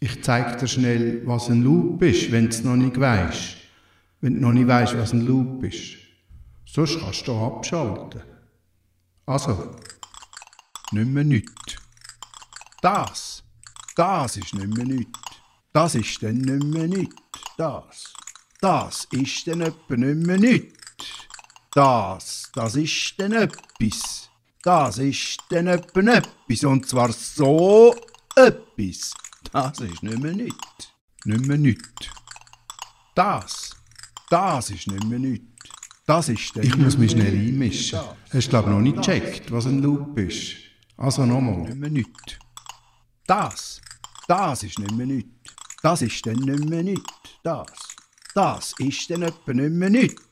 Ich zeig dir schnell, was ein Loop ist, wenn du noch nicht weißt. Wenn du noch nicht weißt, was ein Loop ist. Sonst kannst du abschalten. Also, nicht mehr nichts. Das, das ist nicht mehr nichts. Das ist dann nicht mehr nichts. Das, das ist dann etwa nicht mehr nichts. Das, das ist dann etwas. Das ist dann etwa etwas. Und zwar so etwas. Das ist nicht mehr nichts. Nicht mehr nichts. Das, das ist nicht mehr nichts. Das ist dann Ich muss mich schnell einmischen. Hast du, glaube noch nicht gecheckt, was ein Loop ist? Also nochmal. Nicht mehr nichts. Das, das ist nicht mehr nichts. Das ist dann nicht mehr nichts. Das, das ist dann etwa nicht mehr nichts.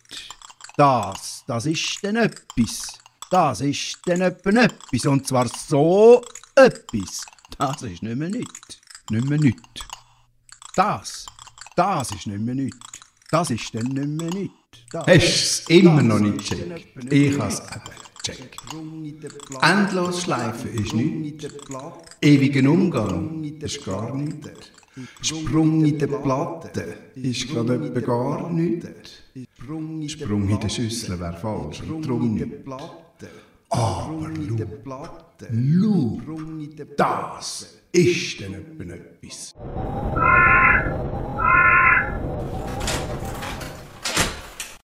Das, das ist dann etwas. Das ist dann etwa etwas. Und zwar so etwas. Das ist nicht mehr nichts. Nicht mehr nichts. Das, das ist nicht mehr nichts. Das ist dann nicht mehr nichts. Hast du es immer noch nicht gecheckt? Ich habe es eben gecheckt. Endlos schleifen ist nichts. Ewigen Umgang ist gar nichts. Sprung in der Platte ist gerade etwa gar nichts. Sprung in der Schüssel wäre falsch und drum nicht. Aber Loop, Loop, das ist dann etwa etwas.